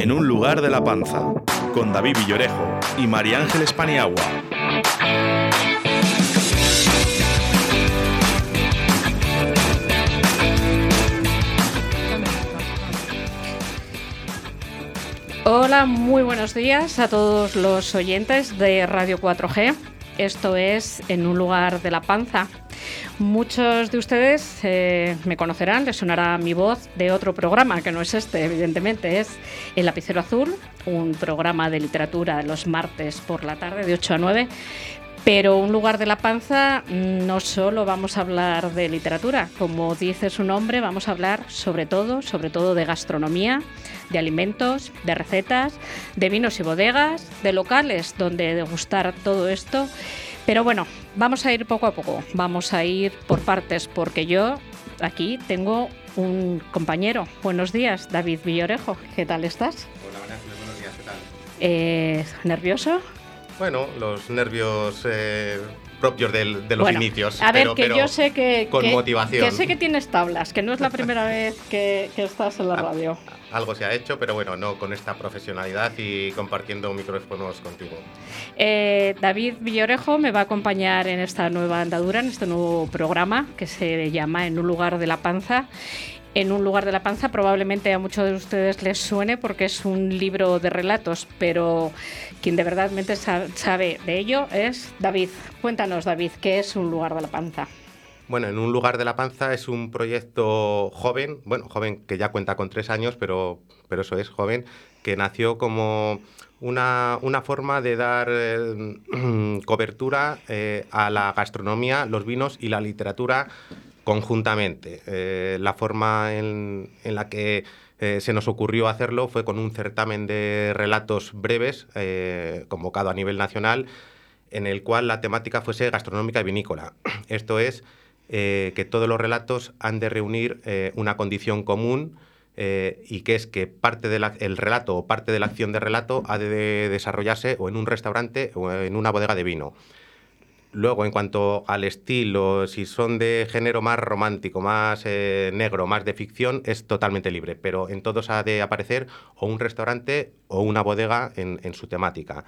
En un lugar de la panza, con David Villorejo y María Ángeles Paniagua. Hola, muy buenos días a todos los oyentes de Radio 4G. Esto es En un lugar de la panza. Muchos de ustedes eh, me conocerán, les sonará mi voz de otro programa, que no es este, evidentemente, es El Lapicero Azul, un programa de literatura los martes por la tarde de 8 a 9. Pero un lugar de la panza no solo vamos a hablar de literatura, como dice su nombre, vamos a hablar sobre todo, sobre todo de gastronomía, de alimentos, de recetas, de vinos y bodegas, de locales donde degustar todo esto. Pero bueno, vamos a ir poco a poco, vamos a ir por partes, porque yo aquí tengo un compañero. Buenos días, David Villorejo, ¿qué tal estás? Hola, buenos días, ¿qué tal? Eh, ¿Nervioso? Bueno, los nervios eh, propios del, de los Bueno, inicios. A ver, pero- que pero yo sé que, con que- motivación. que sé que tienes tablas, que no es la primera vez que, que estás en la Ah. radio. Algo se ha hecho, pero bueno, no con esta profesionalidad y compartiendo micrófonos contigo. Eh, David Villorejo me va a acompañar en esta nueva andadura, en este nuevo programa que se llama En un lugar de la panza. En un lugar de la panza probablemente a muchos de ustedes les suene porque es un libro de relatos, pero quien de verdad sa- sabe de ello es David. Cuéntanos, David, ¿qué es un lugar de la panza? Bueno, en un lugar de la panza es un proyecto joven, bueno, joven que ya cuenta con tres años, pero, pero eso es joven, que nació como una, una forma de dar eh, cobertura eh, a la gastronomía, los vinos y la literatura conjuntamente. Eh, la forma en, en la que eh, se nos ocurrió hacerlo fue con un certamen de relatos breves eh, convocado a nivel nacional en el cual la temática fuese gastronómica y vinícola. Esto es eh, que todos los relatos han de reunir una condición común y que es que parte del relato o parte de la acción de relato ha de desarrollarse o en un restaurante o en una bodega de vino. Luego, en cuanto al estilo, si son de género más romántico, más eh, negro, más de ficción, es totalmente libre, pero en todos ha de aparecer o un restaurante o una bodega en, su temática.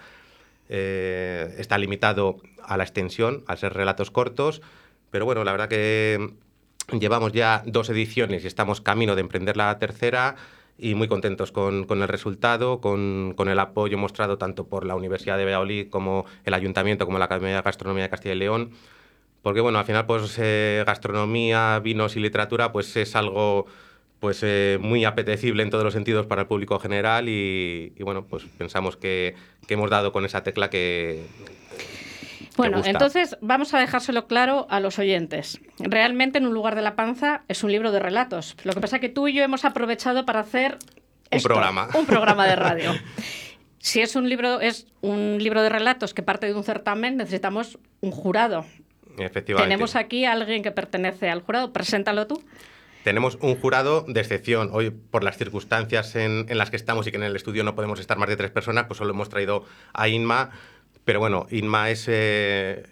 Eh, está limitado a la extensión, al ser relatos cortos, pero bueno, la verdad que llevamos ya dos ediciones y estamos camino de emprender la tercera y muy contentos con, con el resultado, con, con, el apoyo mostrado tanto por la Universidad de Valladolid como el Ayuntamiento, como la Academia de Gastronomía de Castilla y León, porque bueno, al final pues eh, gastronomía, vinos y literatura pues es algo pues eh, muy apetecible en todos los sentidos para el público general y, y bueno, pues pensamos que, que, hemos dado con esa tecla que... Bueno, gusta. entonces vamos a dejárselo claro a los oyentes. Realmente en un lugar de la panza es un libro de relatos. Lo que pasa es que tú y yo hemos aprovechado para hacer un esto, programa. Un programa de radio. si es un libro, es un libro de relatos que parte de un certamen, necesitamos un jurado. Efectivamente. Tenemos aquí a alguien que pertenece al jurado. Preséntalo tú. Tenemos un jurado de excepción. Hoy, por las circunstancias en, en, las que estamos y que en el estudio no podemos estar más de tres personas, pues solo hemos traído a Inma. Pero bueno, Inma es eh,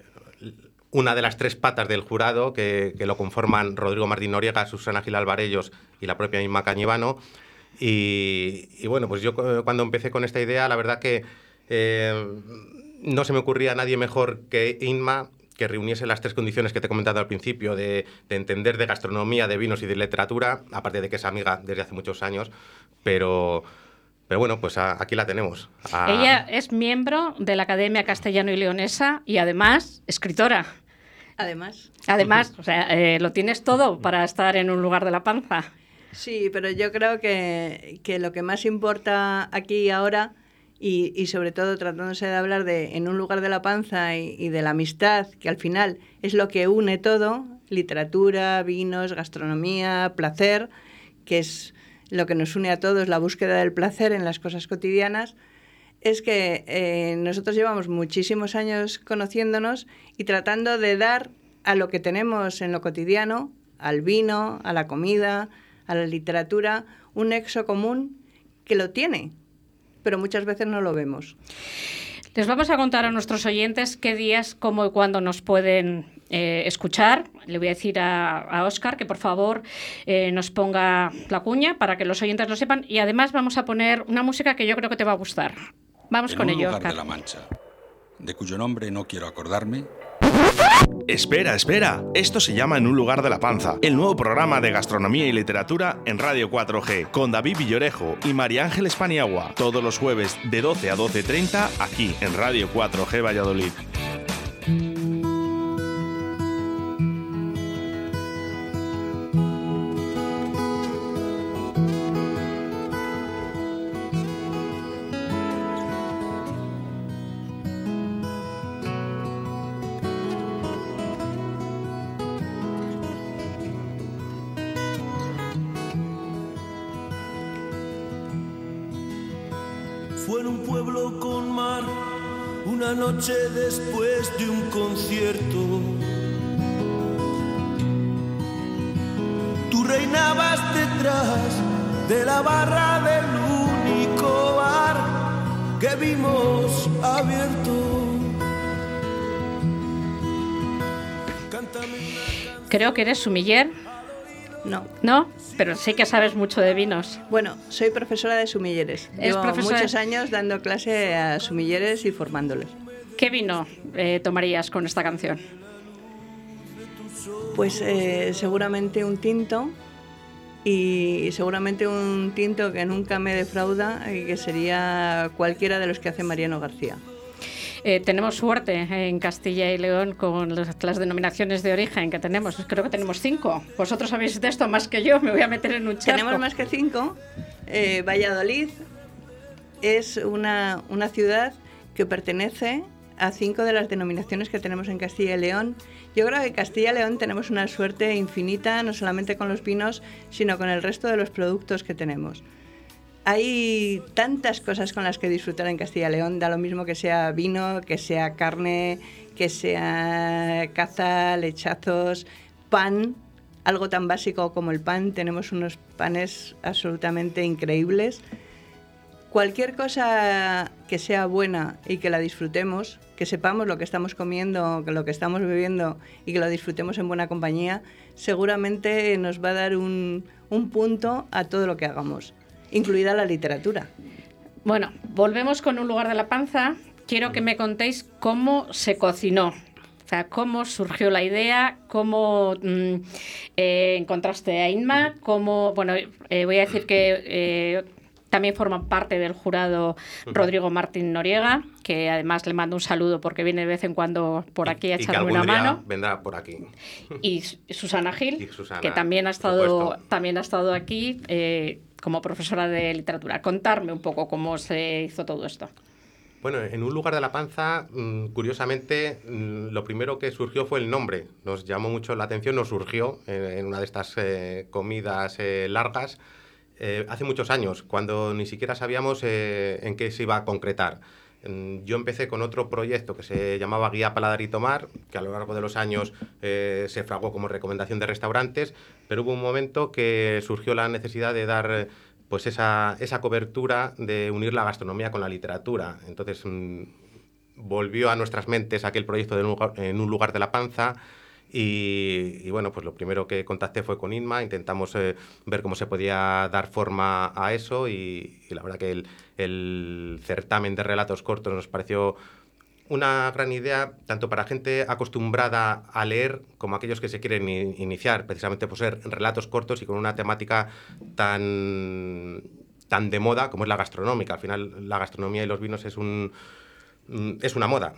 una de las tres patas del jurado que, que, lo conforman Rodrigo Martín Noriega, Susana Gil Alvarellos y la propia Inma Cañivano. Y, y, bueno, pues yo cuando empecé con esta idea, la verdad que eh, no se me ocurría a nadie mejor que Inma que reuniese las tres condiciones que te he comentado al principio, de, de, entender de gastronomía, de vinos y de literatura, aparte de que es amiga desde hace muchos años, pero, pero bueno, pues a, aquí la tenemos. A... Ella es miembro de la Academia Castellano y Leonesa y además escritora. Además. Además, o sea, eh, lo tienes todo para estar en un lugar de la panza. Sí, pero yo creo que, que lo que más importa aquí ahora y, y, sobre todo tratándose de hablar de en un lugar de la panza y, y, de la amistad, que al final es lo que une todo, literatura, vinos, gastronomía, placer, que es lo que nos une a todos, la búsqueda del placer en las cosas cotidianas, es que eh, nosotros llevamos muchísimos años conociéndonos y tratando de dar a lo que tenemos en lo cotidiano, al vino, a la comida, a la literatura, un nexo común que lo tiene, pero muchas veces no lo vemos. Les vamos a contar a nuestros oyentes qué días, cómo y cuándo nos pueden eh, escuchar. Le voy a decir a, Oscar que por favor eh, nos ponga la cuña para que los oyentes lo sepan. Y además vamos a poner una música que yo creo que te va a gustar. Vamos con un ello, lugar Oscar. de la Mancha, de cuyo nombre no quiero acordarme, Espera, espera. Esto se llama En un lugar de la panza, el nuevo programa de gastronomía y literatura en Radio 4G, con David Villorejo y María Ángeles Paniagua, todos los jueves de 12 a 12.30 aquí en Radio 4G Valladolid. Fue en un pueblo con mar, una noche después de un concierto. Tú reinabas detrás de la barra del único bar que vimos abierto. Cántame una. Creo que eres sumiller, No. ¿no? Pero sé que sabes mucho de vinos. Bueno, soy profesora de sumilleres. Es Llevo profesora muchos años dando clase a sumilleres y formándolos. ¿Qué vino eh, tomarías con esta canción? Pues eh, seguramente un tinto y seguramente un tinto que nunca me defrauda y que sería cualquiera de los que hace Mariano García. Eh, tenemos suerte en Castilla y León con las, denominaciones de origen que tenemos. Creo que tenemos cinco. Vosotros sabéis de esto más que yo. Me voy a meter en un charco. Tenemos más que cinco. Eh, Valladolid es una, una ciudad que pertenece a cinco de las denominaciones que tenemos en Castilla y León. Yo creo que Castilla y León tenemos una suerte infinita, no solamente con los vinos, sino con el resto de los productos que tenemos. Hay tantas cosas con las que disfrutar en Castilla y León, da lo mismo que sea vino, que sea carne, que sea caza, lechazos, pan, algo tan básico como el pan. Tenemos unos panes absolutamente increíbles. Cualquier cosa que sea buena y que la disfrutemos, que sepamos lo que estamos comiendo, lo que estamos bebiendo y que lo disfrutemos en buena compañía, seguramente nos va a dar un punto a todo lo que hagamos, incluida la literatura. Bueno, volvemos con un lugar de la panza. Quiero que me contéis cómo se cocinó. O sea, cómo surgió la idea, cómo mm, eh, encontraste a Inma, cómo, bueno, eh, voy a decir que eh, también forma parte del jurado Rodrigo Martín Noriega, que además le mando un saludo porque viene de vez en cuando por aquí a Y que echarme algún una día mano. vendrá por aquí. Y Su- Susana Gil, Y Susana, que también ha estado, también ha estado aquí eh, como profesora de literatura. Contarme un poco cómo se hizo todo esto. Bueno, en un lugar de la panza, mm, curiosamente, mm, lo primero que surgió fue el nombre. Nos llamó mucho la atención, nos surgió eh, en una de estas eh, comidas eh, largas eh, hace muchos años, cuando ni siquiera sabíamos eh, en qué se iba a concretar. Yo empecé con otro proyecto que se llamaba Guía Paladar y Tomar, que a lo largo de los años eh, se fragó como recomendación de restaurantes, pero hubo un momento que surgió la necesidad de dar pues esa, esa cobertura de unir la gastronomía con la literatura. Entonces mm, volvió a nuestras mentes aquel proyecto de en un lugar de la panza. Y, bueno, pues lo primero que contacté fue con Inma, intentamos eh, ver cómo se podía dar forma a eso y, la verdad que el, el certamen de relatos cortos nos pareció una gran idea tanto para gente acostumbrada a leer como aquellos que se quieren iniciar, precisamente por ser relatos cortos y con una temática tan, tan de moda como es la gastronómica. Al final la gastronomía y los vinos es un... mm, Es una moda.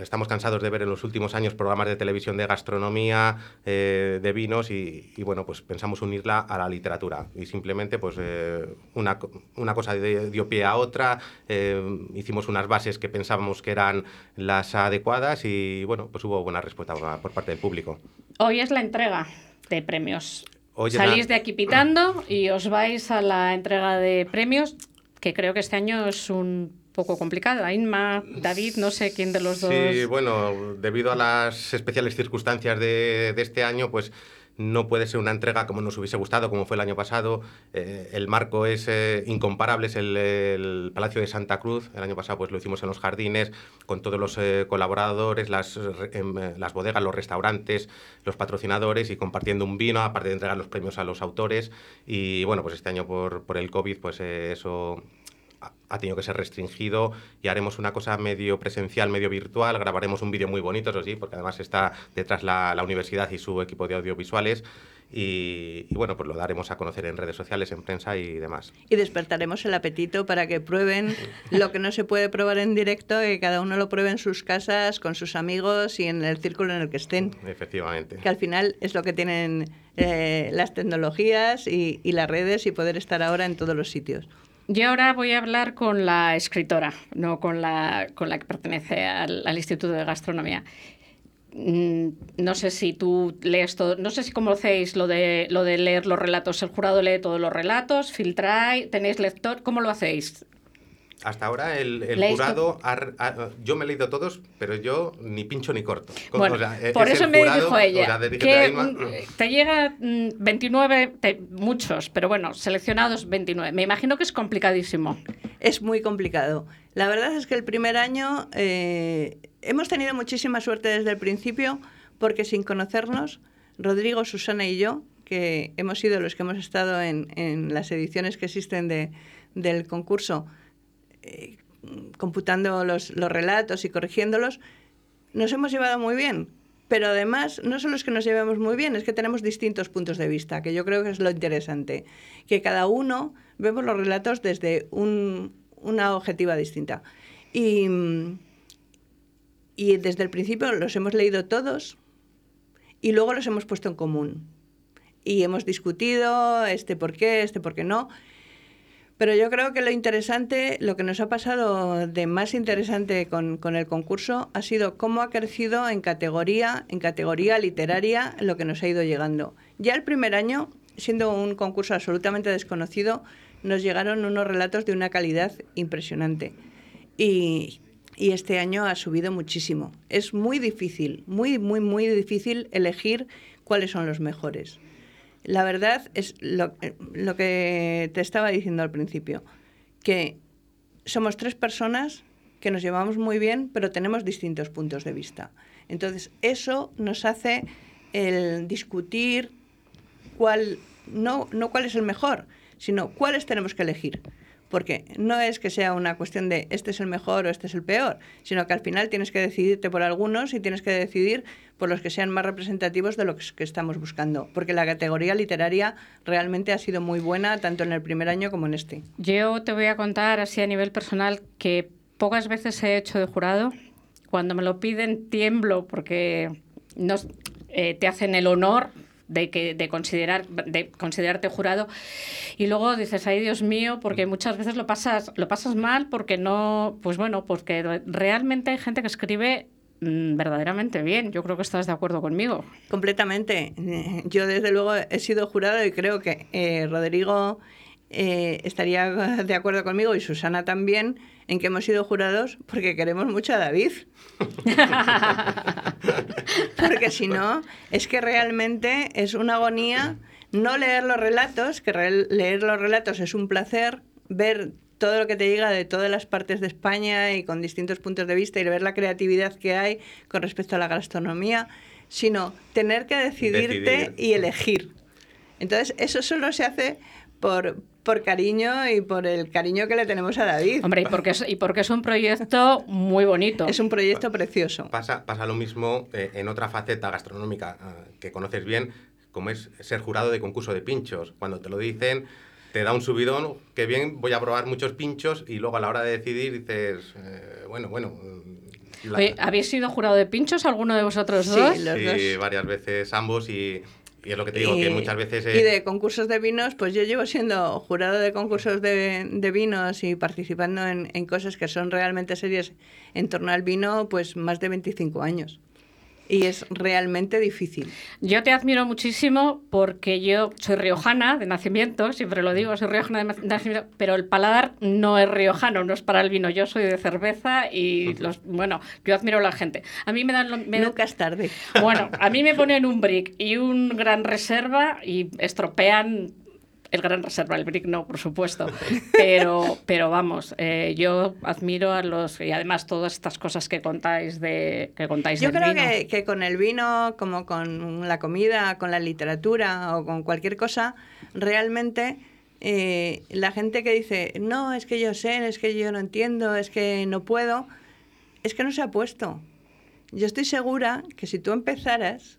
Estamos cansados de ver en los últimos años programas de televisión de gastronomía, eh, de vinos y, y, bueno, pues pensamos unirla a la literatura y simplemente pues eh, una, una cosa dio pie a otra, eh, hicimos unas bases que pensábamos que eran las adecuadas y bueno, pues hubo buena respuesta por parte del público. Hoy es la entrega de premios. Hoy Salís la- de aquí pitando y os vais a la entrega de premios, que creo que este año es un poco complicada. Inma, David, no sé quién de los dos. Sí, bueno, debido a las especiales circunstancias de, de este año, pues no puede ser una entrega como nos hubiese gustado, como fue el año pasado. Eh, el marco es eh, incomparable, es el, el, Palacio de Santa Cruz. El año pasado pues lo hicimos en los jardines, con todos los eh, colaboradores, las, em, las bodegas, los restaurantes, los patrocinadores y compartiendo un vino, aparte de entregar los premios a los autores. Y bueno, pues este año por, por el COVID, pues eso ha tenido que ser restringido y haremos una cosa medio presencial, medio virtual, grabaremos un vídeo muy bonito, eso sí, porque además está detrás la, la universidad y su equipo de audiovisuales. Y, y, bueno, pues lo daremos a conocer en redes sociales, en prensa y demás. Y despertaremos el apetito para que prueben lo que no se puede probar en directo, que cada uno lo pruebe en sus casas, con sus amigos y en el círculo en el que estén. Efectivamente. Que al final es lo que tienen eh, las tecnologías y, y las redes y poder estar ahora en todos los sitios. Yo ahora voy a hablar con la escritora, no con la, con la que pertenece al, Instituto de Gastronomía. Mm, no sé si tú lees todo, no sé si cómo hacéis lo de, lo de leer los relatos. El jurado lee todos los relatos, filtráis, tenéis lector, ¿cómo lo hacéis? Hasta ahora el, el jurado, ha, ha, yo me he leído todos, pero yo ni pincho ni corto. Bueno, o sea, por eso me jurado, dijo ella, o sea, que misma... te llega 29, te, muchos, pero bueno, seleccionados 29. Me imagino que es complicadísimo. Es muy complicado. La verdad es que el primer año eh, hemos tenido muchísima suerte desde el principio, porque sin conocernos, Rodrigo, Susana y yo, que hemos sido los que hemos estado en, en las ediciones que existen de, del concurso, computando los, relatos y corrigiéndolos, nos hemos llevado muy bien. Pero además, no solo es que nos llevemos muy bien, es que tenemos distintos puntos de vista, que yo creo que es lo interesante. Que cada uno vemos los relatos desde un, una objetiva distinta. Y desde el principio los hemos leído todos y luego los hemos puesto en común. Y hemos discutido este por qué, este por qué no. Pero yo creo que lo interesante, lo que nos ha pasado de más interesante con, el concurso ha sido cómo ha crecido en categoría, en categoría literaria, lo que nos ha ido llegando. Ya el primer año, siendo un concurso absolutamente desconocido, nos llegaron unos relatos de una calidad impresionante. Y este año ha subido muchísimo. Es muy difícil, muy, muy, muy difícil elegir cuáles son los mejores. La verdad es lo, que te estaba diciendo al principio, que somos tres personas que nos llevamos muy bien, pero tenemos distintos puntos de vista. Entonces, eso nos hace el discutir cuál, no, no cuál es el mejor, sino cuáles tenemos que elegir porque no es que sea una cuestión de este es el mejor o este es el peor, sino que al final tienes que decidirte por algunos y tienes que decidir por los que sean más representativos de lo que estamos buscando, porque la categoría literaria realmente ha sido muy buena tanto en el primer año como en este. Yo te voy a contar así a nivel personal que pocas veces he hecho de jurado. Cuando me lo piden tiemblo porque no, eh, te hacen el honor de, que, de, considerar, de considerarte jurado. Y luego dices, ay Dios mío, porque muchas veces lo pasas, lo pasas mal porque no, pues bueno, porque realmente hay gente que escribe mm, verdaderamente bien. Yo creo que estás de acuerdo conmigo. Completamente. Yo desde luego he sido jurado y creo que eh, Rodrigo eh, estaría de acuerdo conmigo y Susana también en que hemos sido jurados porque queremos mucho a David. porque si no, es que realmente es una agonía no leer los relatos, que leer los relatos es un placer, ver todo lo que te llega de todas las partes de España y con distintos puntos de vista y ver la creatividad que hay con respecto a la gastronomía, sino tener que decidirte Decidir. y elegir. Entonces, eso solo se hace por, por cariño y por el cariño que le tenemos a David. Hombre, y porque es, y porque es un proyecto muy bonito. Es un proyecto precioso. Pasa, pasa lo mismo eh, en otra faceta gastronómica eh, que conoces bien, como es ser jurado de concurso de pinchos. Cuando te lo dicen, te da un subidón, que bien, voy a probar muchos pinchos y luego a la hora de decidir dices, eh, bueno, bueno... La... Oye, ¿Habéis sido jurado de pinchos alguno de vosotros sí, dos? Los sí, dos. varias veces ambos y y es lo que te digo, y, que muchas veces... Eh... Y de concursos de vinos, pues yo llevo siendo jurado de concursos de, de vinos y participando en, en, cosas que son realmente serias en torno al vino, pues más de 25 años. Y es realmente difícil. Yo te admiro muchísimo porque yo soy riojana de nacimiento, siempre lo digo, soy riojana de nacimiento, pero el paladar no es riojano, no es para el vino. Yo soy de cerveza y los, bueno, yo admiro a la gente. A mí me dan... Me Nunca es tarde. Bueno, a mí me ponen un brick y un gran reserva y estropean el Gran Reserva, el BRIC no, por supuesto. Pero, pero vamos, eh, yo admiro a los. Y además, todas estas cosas que contáis de que contáis Yo creo vino. Que, que con el vino, como con la comida, con la literatura o con cualquier cosa, realmente. Eh, la gente que dice, no, es que yo sé, es que yo no entiendo, es que no puedo, es que no se ha puesto. Yo estoy segura que si tú empezaras,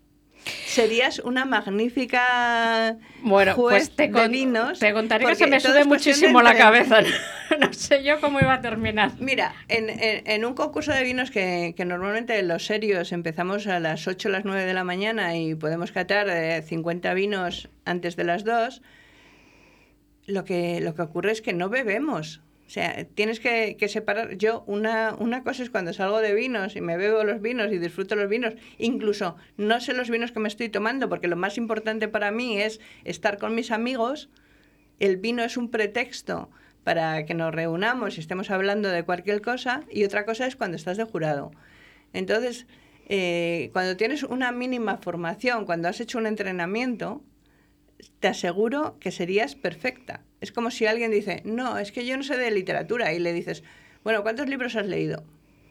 serías una magnífica bueno, juez pues te de vinos. Te contaré que se me sube muchísimo la cabeza. no sé yo cómo iba a terminar. Mira, en, en, en un concurso de vinos que, que, normalmente los serios empezamos a las 8 o las 9 de la mañana y podemos catar eh, 50 vinos antes de las 2, lo que, lo que ocurre es que no bebemos. Sea, tienes que, que, separar. Yo, una, una cosa es cuando salgo de vinos y me bebo los vinos y disfruto los vinos, incluso no sé los vinos que me estoy tomando, porque lo más importante para mí es estar con mis amigos. El vino es un pretexto para que nos reunamos y estemos hablando de cualquier cosa, y otra cosa es cuando estás de jurado. Entonces, eh, cuando tienes una mínima formación, cuando has hecho un entrenamiento, te aseguro que serías perfecta. Es como si alguien dice, no, es que yo no sé de literatura, y le dices, bueno, ¿cuántos libros has leído?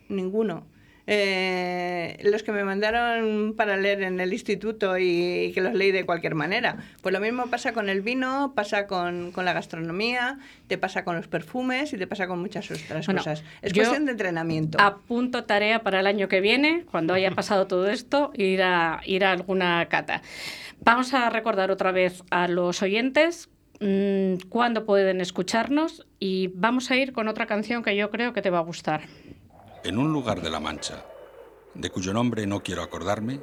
Ninguno. Eh, los que me mandaron para leer en el instituto y, y, que los leí de cualquier manera. Pues lo mismo pasa con el vino, pasa con, con, la gastronomía, te pasa con los perfumes y te pasa con muchas otras bueno, cosas. Es cuestión de entrenamiento. Apunto tarea para el año que viene, cuando haya pasado todo esto, ir a, ir a alguna cata. Vamos a recordar otra vez a los oyentes mmm, cuándo pueden escucharnos y vamos a ir con otra canción que yo creo que te va a gustar. En un lugar de la Mancha, de cuyo nombre no quiero acordarme.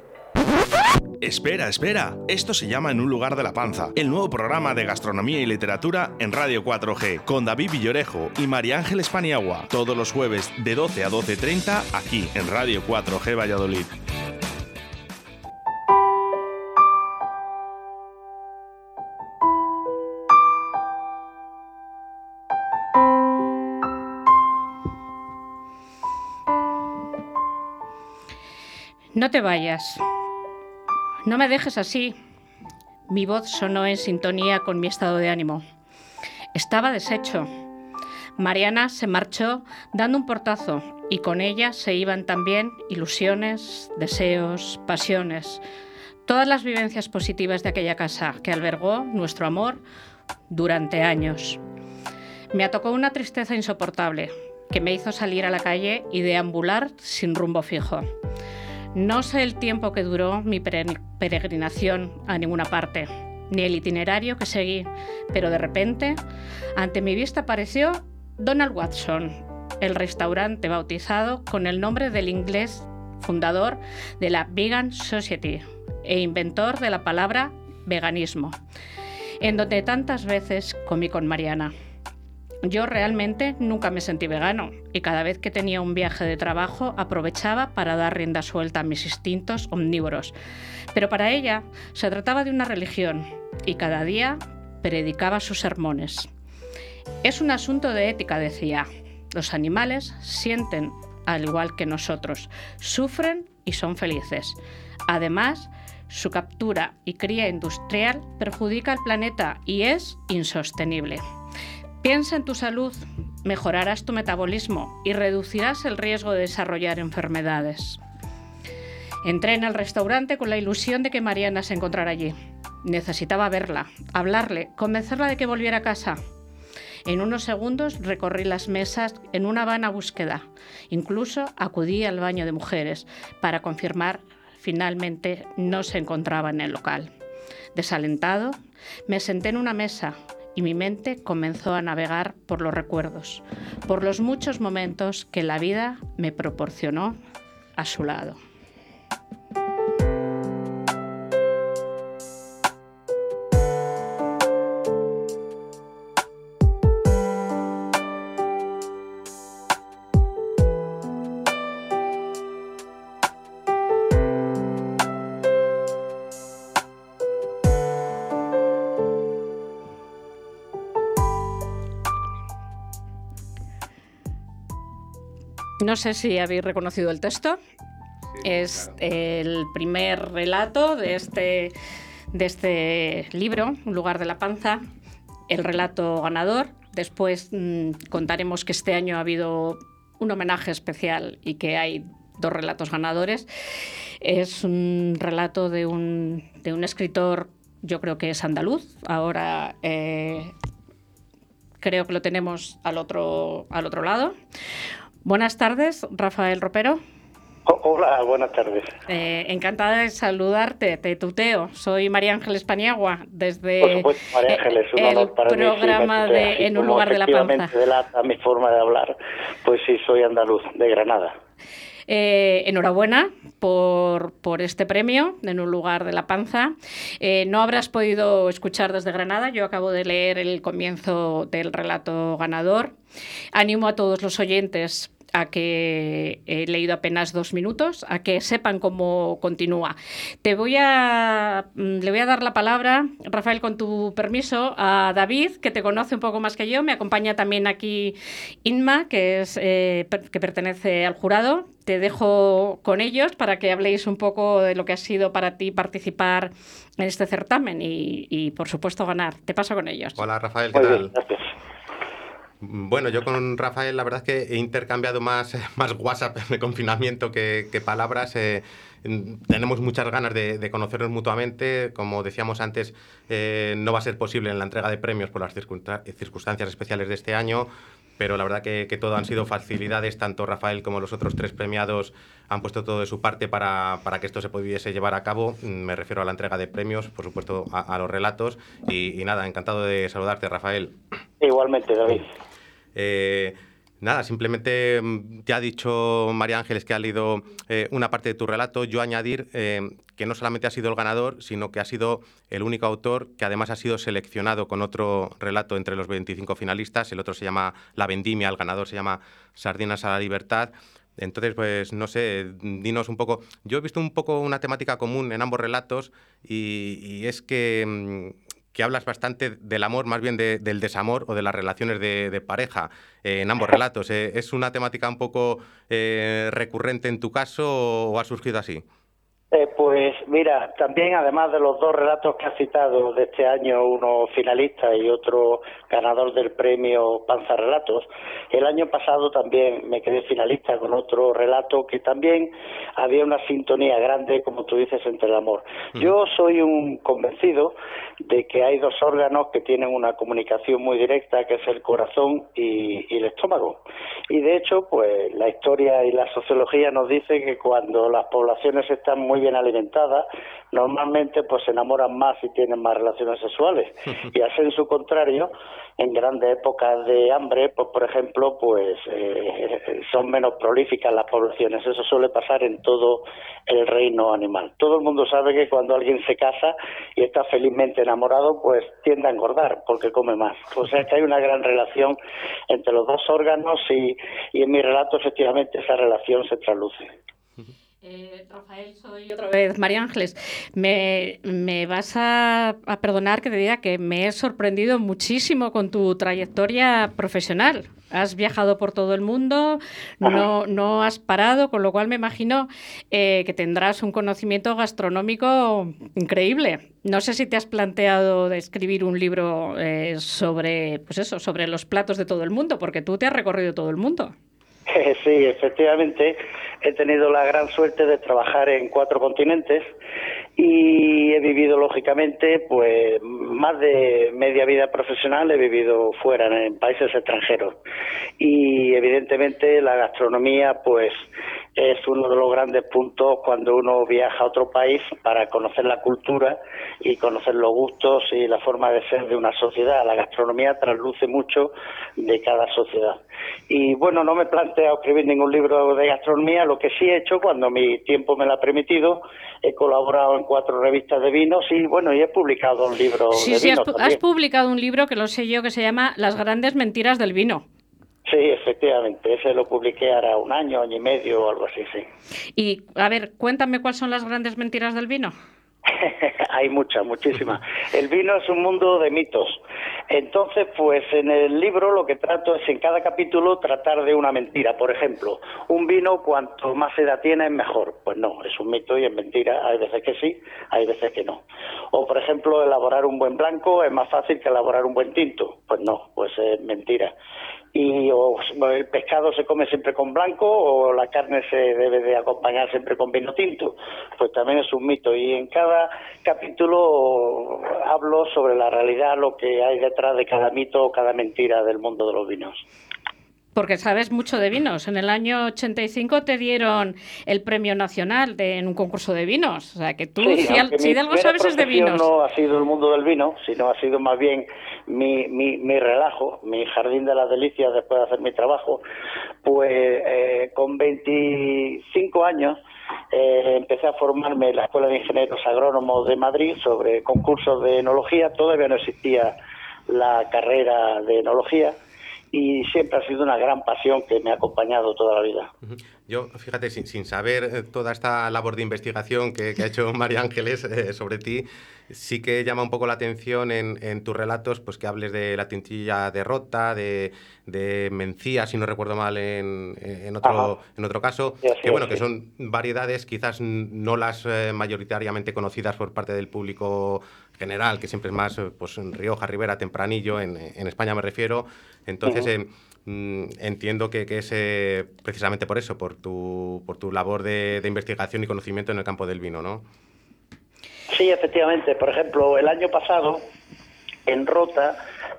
Espera, espera. Esto se llama En un lugar de la panza, el nuevo programa de gastronomía y literatura en Radio 4G, con David Villorejo y María Ángeles Paniagua, todos los jueves de 12 a 12.30 aquí en Radio 4G Valladolid. No te vayas. No me dejes así. Mi voz sonó en sintonía con mi estado de ánimo. Estaba deshecho. Mariana se marchó dando un portazo y con ella se iban también ilusiones, deseos, pasiones, todas las vivencias positivas de aquella casa que albergó nuestro amor durante años. Me atacó una tristeza insoportable que me hizo salir a la calle y deambular sin rumbo fijo. No sé el tiempo que duró mi peregrinación a ninguna parte, ni el itinerario que seguí, pero de repente, ante mi vista apareció Donald Watson, el restaurante bautizado con el nombre del inglés fundador de la Vegan Society e inventor de la palabra veganismo, en donde tantas veces comí con Mariana. Yo realmente nunca me sentí vegano y cada vez que tenía un viaje de trabajo aprovechaba para dar rienda suelta a mis instintos omnívoros. Pero para ella se trataba de una religión y cada día predicaba sus sermones. Es un asunto de ética, decía. Los animales sienten al igual que nosotros, sufren y son felices. Además, su captura y cría industrial perjudica al planeta y es insostenible. Piensa en tu salud, mejorarás tu metabolismo y reducirás el riesgo de desarrollar enfermedades. Entré en el restaurante con la ilusión de que Mariana se encontrara allí. Necesitaba verla, hablarle, convencerla de que volviera a casa. En unos segundos recorrí las mesas en una vana búsqueda. Incluso acudí al baño de mujeres para confirmar finalmente no se encontraba en el local. Desalentado, me senté en una mesa, y mi mente comenzó a navegar por los recuerdos, por los muchos momentos que la vida me proporcionó a su lado. No sé si habéis reconocido el texto. es el primer relato de este, de este libro, Un lugar de la panza, el relato ganador. Después mm, contaremos que este año ha habido un homenaje especial y que hay dos relatos ganadores. Es un relato de un, de un escritor, yo creo que es andaluz, ahora eh, creo que lo tenemos al otro, al otro lado. Buenas tardes, Rafael Ropero. Hola, buenas tardes. Eh, encantada de saludarte, te tuteo. Soy María Ángeles Paniagua, desde María Ángeles, un el programa de En un lugar de la panza. delata mi forma de hablar, pues sí, soy andaluz, de Granada. Eh, enhorabuena por, por, este premio en un lugar de la panza. Eh, no habrás podido escuchar desde Granada, yo acabo de leer el comienzo del relato ganador. Animo a todos los oyentes a que he leído apenas dos minutos, a que sepan cómo continúa. Te voy a, mm, le voy a dar la palabra, Rafael, con tu permiso, a David, que te conoce un poco más que yo. Me acompaña también aquí Inma, que, es, eh, que pertenece al jurado. Te dejo con ellos para que habléis un poco de lo que ha sido para ti participar en este certamen y, y por supuesto, ganar. Te paso con ellos. Hola, Rafael, ¿qué tal? Bueno, yo con Rafael la verdad es que he intercambiado más, más WhatsApp de confinamiento que, palabras. Eh, tenemos muchas ganas de, conocernos mutuamente. Como decíamos antes, eh, no va a ser posible en la entrega de premios por las circunstancias especiales de este año, pero la verdad que, todo han sido facilidades. Tanto Rafael como los otros tres premiados han puesto todo de su parte para, que esto se pudiese llevar a cabo. Me refiero a la entrega de premios, por supuesto, a, los relatos. Y, y nada, encantado de saludarte, Rafael. Igualmente, David. Eh, nada, simplemente mm, te ha dicho María Ángeles que ha leído eh, una parte de tu relato. Yo añadir eh, que no solamente ha sido el ganador, sino que ha sido el único autor que además ha sido seleccionado con otro relato entre los 25 finalistas. El otro se llama La Vendimia, el ganador se llama Sardinas a la Libertad. Entonces, pues no sé, dinos un poco. Yo he visto un poco una temática común en ambos relatos y es que mm, que hablas bastante del amor, más bien del desamor o de las relaciones de, pareja eh, en ambos relatos. Eh, ¿Es una temática un poco eh, recurrente en tu caso o ha surgido así? Eh, pues mira, también además de los dos relatos que has citado de este año, uno finalista y otro ganador del premio Panza Relatos, el año pasado también me quedé finalista con otro relato que también había una sintonía grande, como tú dices, entre el amor. Yo soy un convencido de que hay dos órganos que tienen una comunicación muy directa, que es el corazón y, y el estómago. Y de hecho, pues la historia y la sociología nos dice que cuando las poblaciones están muy bien alimentadas, normalmente pues se enamoran más y tienen más relaciones sexuales. Y así en su contrario, en grandes épocas de hambre, pues por ejemplo, pues eh, son menos prolíficas las poblaciones. Eso suele pasar en todo el reino animal. Todo el mundo sabe que cuando alguien se casa y está felizmente enamorado, pues tiende a engordar porque come más. O sea que hay una gran relación entre los dos órganos y, y en mi relato efectivamente esa relación se trasluce. Eh, Rafael, soy otra vez María Ángeles. Me, vas a, perdonar que te diga que me he sorprendido muchísimo con tu trayectoria profesional. Has viajado por todo el mundo, no, no has parado, con lo cual me imagino eh, que tendrás un conocimiento gastronómico increíble. No sé si te has planteado de escribir un libro eh, sobre, pues eso, sobre los platos de todo el mundo, porque tú te has recorrido todo el mundo. Sí, efectivamente, he tenido la gran suerte de trabajar en cuatro continentes y he vivido, lógicamente, pues más de media vida profesional he vivido fuera, en países extranjeros. Y evidentemente la gastronomía, pues es uno de los grandes puntos cuando uno viaja a otro país para conocer la cultura y conocer los gustos y la forma de ser de una sociedad. La gastronomía trasluce mucho de cada sociedad. Y bueno, no me he planteado escribir ningún libro de gastronomía, lo que sí he hecho cuando mi tiempo me lo ha permitido, he colaborado en cuatro revistas de vinos y bueno, y he publicado un libro sí, de sí, has, has publicado un libro que lo sé yo que se llama Las grandes mentiras del vino. Sí, efectivamente, ese lo publiqué ahora un año, año y medio o algo así, sí. Y, a ver, cuéntame cuáles son las grandes mentiras del vino. Hay muchas, muchísimas. El vino es un mundo de mitos. Entonces, pues en el libro lo que trato es en cada capítulo tratar de una mentira. Por ejemplo, un vino cuanto más edad tiene es mejor. Pues no, es un mito y es mentira. Hay veces que sí, hay veces que no. O por ejemplo, elaborar un buen blanco es más fácil que elaborar un buen tinto. Pues no, pues es mentira y o el pescado se come siempre con blanco o la carne se debe de acompañar siempre con vino tinto. Pues también es un mito y en cada capítulo hablo sobre la realidad, lo que hay detrás de cada mito o cada mentira del mundo de los vinos. Porque sabes mucho de vinos. En el año 85 te dieron el premio nacional de, en un concurso de vinos. O sea, que tú, si, de algo sabes, es de vinos. No ha sido el mundo del vino, sino ha sido más bien mi, mi, mi relajo, mi jardín de las delicias después de hacer mi trabajo. Pues eh, con 25 años eh, empecé a formarme en la Escuela de Ingenieros Agrónomos de Madrid sobre concursos de enología. Todavía no existía la carrera de enología y siempre ha sido una gran pasión que me ha acompañado toda la vida. Yo, fíjate, sin, sin saber eh, toda esta labor de investigación que, ha hecho María Ángeles eh, sobre ti, sí que llama un poco la atención en, en, tus relatos pues que hables de la tintilla de rota, de, de mencía, si no recuerdo mal en, en otro, en otro caso, que bueno, que son variedades quizás no las eh, mayoritariamente conocidas por parte del público general, que siempre es más pues en Rioja, Ribera, Tempranillo, en, en España me refiero, entonces, eh, mm, entiendo que, es eh, precisamente por eso, por tu, por tu labor de, investigación y conocimiento en el campo del vino, ¿no? Sí, efectivamente. Por ejemplo, el año pasado, en Rota,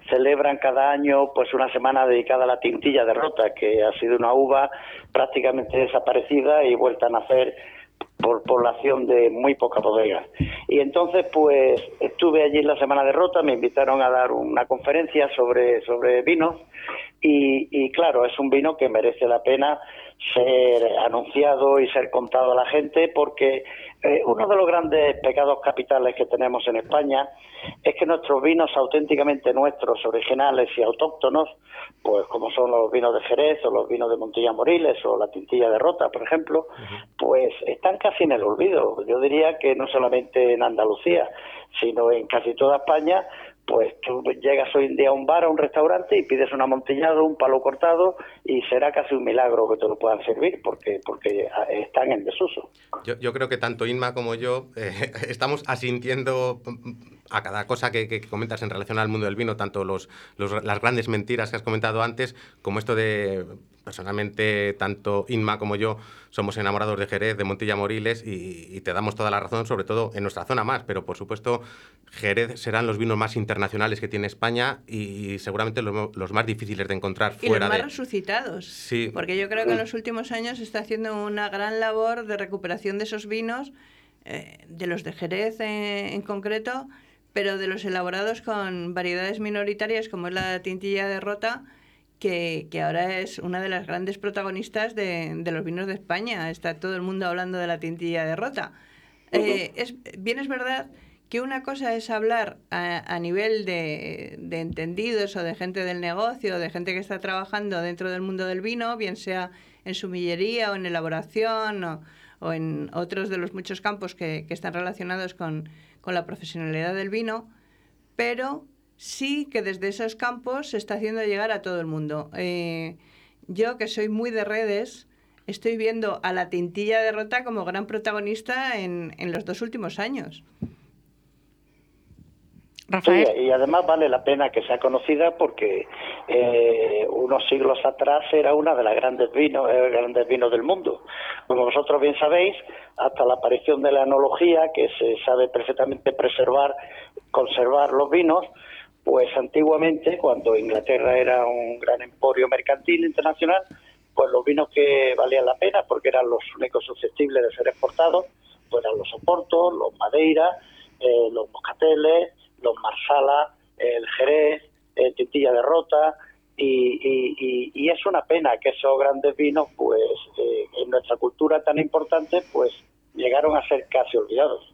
celebran cada año pues una semana dedicada a la tintilla de Rota, que ha sido una uva prácticamente desaparecida y vuelta a nacer por población de muy poca bodega. Y entonces, pues, estuve allí en la Semana de Rota, me invitaron a dar una conferencia sobre, sobre vinos y, y, claro, es un vino que merece la pena ser anunciado y ser contado a la gente porque eh, uno de los grandes pecados capitales que tenemos en España es que nuestros vinos auténticamente nuestros, originales y autóctonos, pues como son los vinos de Jerez o los vinos de Montilla Moriles o la Tintilla de Rota, por ejemplo, pues están casi en el olvido. Yo diría que no solamente en Andalucía, sino en casi toda España, pues tú llegas hoy en día a un bar, a un restaurante y pides un amontillado, un palo cortado y será casi un milagro que te lo puedan servir porque, porque están en desuso. Yo, yo creo que tanto Inma como yo eh, estamos asintiendo a cada cosa que, comentas en relación al mundo del vino, tanto los, las grandes mentiras que has comentado antes, como esto de, personalmente, tanto Inma como yo somos enamorados de Jerez, de Montilla Moriles, y, te damos toda la razón, sobre todo en nuestra zona más, pero por supuesto Jerez serán los vinos más internacionales que tiene España y, seguramente los, más difíciles de encontrar fuera y los más resucitados. Sí. Porque yo creo que en los últimos años se está haciendo una gran labor de recuperación de esos vinos, eh, de los de Jerez en concreto, pero de los elaborados con variedades minoritarias como es la tintilla de rota, que, que ahora es una de las grandes protagonistas de, de, los vinos de España. Está todo el mundo hablando de la tintilla de rota. Eh, es, bien es verdad que una cosa es hablar a, a nivel de, de, entendidos o de gente del negocio, de gente que está trabajando dentro del mundo del vino, bien sea en sumillería o en elaboración o, o en otros de los muchos campos que, que están relacionados con, con la profesionalidad del vino, pero sí que desde esos campos se está haciendo llegar a todo el mundo. Eh, yo, que soy muy de redes, estoy viendo a la tintilla de rota como gran protagonista en, en los dos últimos años y además vale la pena que sea conocida porque eh, unos siglos atrás era una de las grandes vinos, eh, grandes vinos del mundo. Como vosotros bien sabéis, hasta la aparición de la enología, que se sabe perfectamente preservar, conservar los vinos, pues antiguamente, cuando Inglaterra era un gran emporio mercantil internacional, pues los vinos que valían la pena, porque eran los únicos susceptibles de ser exportados, pues eran los oportos, los madeiras, eh, los moscateles, los Marsala, el Jerez, el Tintilla de Rota, y, y, es una pena que esos grandes vinos, pues eh, en nuestra cultura tan importante, pues llegaron a ser casi olvidados.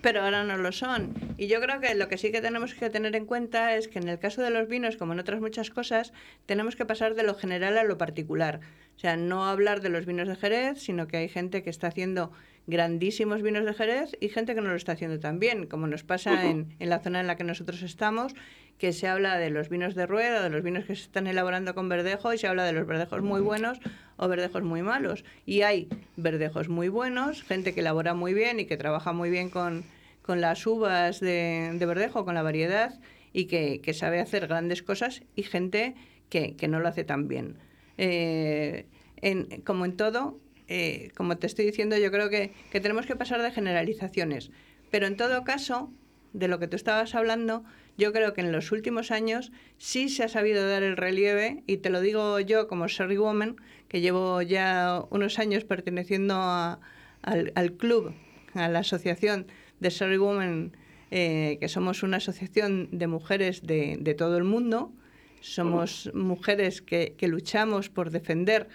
Pero ahora no lo son. Y yo creo que lo que sí que tenemos que tener en cuenta es que en el caso de los vinos, como en otras muchas cosas, tenemos que pasar de lo general a lo particular. O sea, no hablar de los vinos de Jerez, sino que hay gente que está haciendo grandísimos vinos de Jerez y gente que no lo está haciendo tan bien, como nos pasa en, en, la zona en la que nosotros estamos, que se habla de los vinos de rueda, de los vinos que se están elaborando con verdejo y se habla de los verdejos muy buenos o verdejos muy malos. Y hay verdejos muy buenos, gente que elabora muy bien y que trabaja muy bien con, con las uvas de, de verdejo, con la variedad y que, que, sabe hacer grandes cosas y gente que, que no lo hace tan bien. Eh, en, como en todo, eh, como te estoy diciendo, yo creo que, que tenemos que pasar de generalizaciones. Pero en todo caso, de lo que tú estabas hablando, yo creo que en los últimos años sí se ha sabido dar el relieve, y te lo digo yo como Sherry Woman, que llevo ya unos años perteneciendo a, al, al, club, a la asociación de Sherry Woman, eh, que somos una asociación de mujeres de, de todo el mundo, somos mujeres que, que luchamos por defender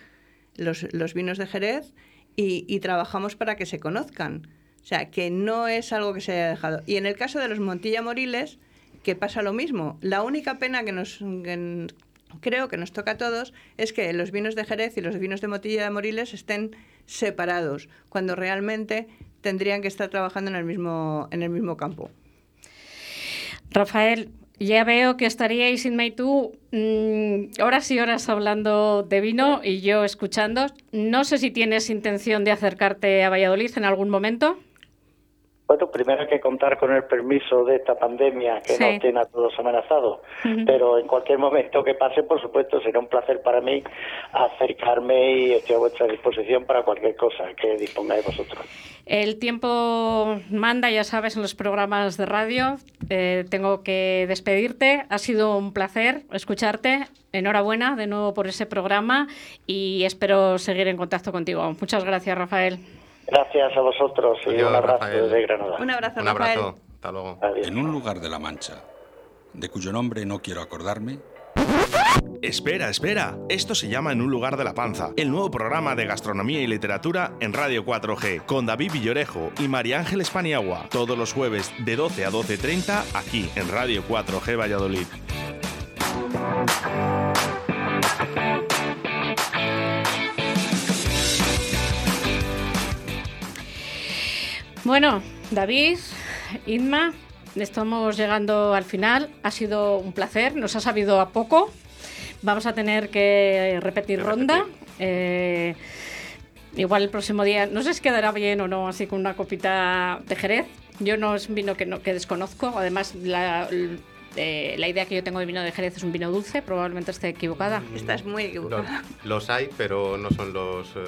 los, los vinos de Jerez y, y trabajamos para que se conozcan. O sea, que no es algo que se haya dejado. Y en el caso de los Montilla Moriles, que pasa lo mismo. La única pena que nos creo que nos toca a todos es que los vinos de Jerez y los vinos de Montilla Moriles estén separados, cuando realmente tendrían que estar trabajando en el mismo, en el mismo campo. Rafael, ya veo que estaríais, Inma y tú, mmm, horas y horas hablando de vino y yo escuchando. No sé si tienes intención de acercarte a Valladolid en algún momento. Bueno, primero hay que contar con el permiso de esta pandemia que sí. nos tiene a todos amenazados, uh -huh. pero en cualquier momento que pase, por supuesto, será un placer para mí acercarme y estoy a vuestra disposición para cualquier cosa que dispongáis vosotros. El tiempo manda, ya sabes, en los programas de radio. Eh, tengo que despedirte. Ha sido un placer escucharte. Enhorabuena de nuevo por ese programa y espero seguir en contacto contigo. Muchas gracias, Rafael. Gracias a vosotros y Adiós, un abrazo Rafael. desde Granada. Un abrazo, Un Rafael. abrazo. Hasta luego. Adiós. En un lugar de la Mancha, de cuyo nombre no quiero acordarme, Espera, espera. Esto se llama En un lugar de la panza, el nuevo programa de gastronomía y literatura en Radio 4G, con David Villorejo y María Ángeles Paniagua, todos los jueves de 12 a 12.30 aquí en Radio 4G Valladolid. Bueno, David, Inma, estamos llegando al final. Ha sido un placer, nos ha sabido a poco. Vamos a tener que repetir ronda. Eh, igual el próximo día, no sé si quedará bien o no, así con una copita de Jerez. Yo no es un vino que, no, que desconozco. Además, la, eh, la idea que yo tengo de vino de Jerez es un vino dulce. Probablemente esté equivocada. Estás muy Los, equivocada. los hay, pero no son los. eh,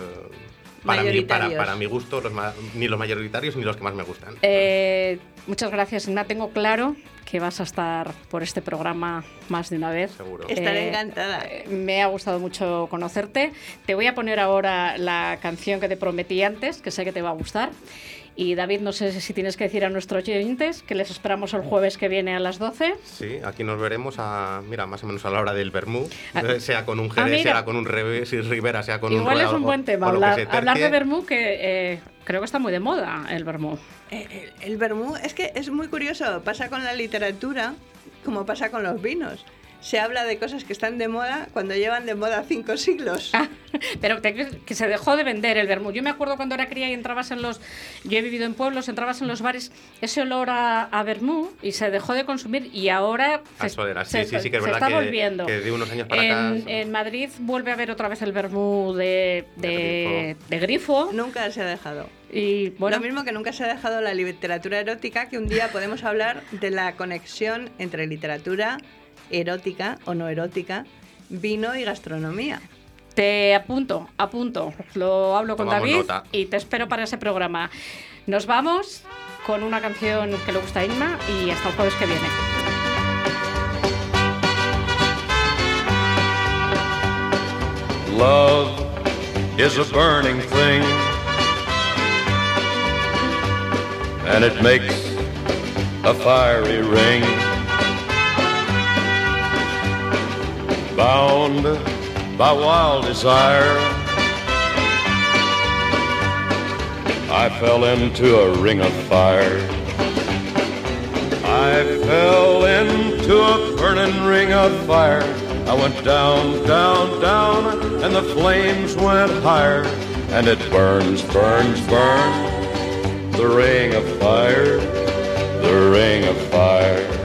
para, mi, para, para mi gusto, los ni los mayoritarios ni los que más me gustan. Eh, muchas gracias, Inma. Tengo claro que vas a estar por este programa más de una vez. Seguro. Estaré Eh, encantada. eh, Me ha gustado mucho conocerte. Te voy a poner ahora la canción que te prometí antes, que sé que te va a gustar. Y David, no sé si tienes que decir a nuestros oyentes que les esperamos el jueves que viene a las 12. Sí, aquí nos veremos a, mira, más o menos a la hora del vermú, Ah. eh, sea con un Ah, Jerez, mira. sea con un Revés y Rivera, sea con un Igual es un buen tema hablar, hablar de vermú, que eh, creo que está muy de moda el vermú. Eh, El, el vermú es que es muy curioso. Pasa con la literatura como pasa con los vinos. Se habla de cosas que están de moda cuando llevan de moda cinco siglos. Ah, pero te- que se dejó de vender el vermú. Yo me acuerdo cuando era cría y entrabas en los... Yo he vivido en pueblos, entrabas en los bares, ese olor a, a vermú y se dejó de consumir y ahora A se, sí, sí, sí, que es se está que- volviendo. que de unos años para acá en, son- en Madrid vuelve a haber otra vez el vermú de, de, De de grifo. Nunca se ha dejado. Y bueno, Lo mismo que nunca se ha dejado la literatura erótica, que un día podemos hablar de la conexión entre literatura erótica o no erótica, vino y gastronomía. te apunto, apunto. Lo hablo con Tomamos David nota. y te espero para ese programa. Nos vamos con una canción que le gusta a Inma y hasta el jueves que viene. Love is a burning thing, and it makes a fiery ring. Bound by wild desire, I fell into a ring of fire. I fell into a burning ring of fire. I went down, down, down, and the flames went higher. And it burns, burns, burns. The ring of fire, the ring of fire.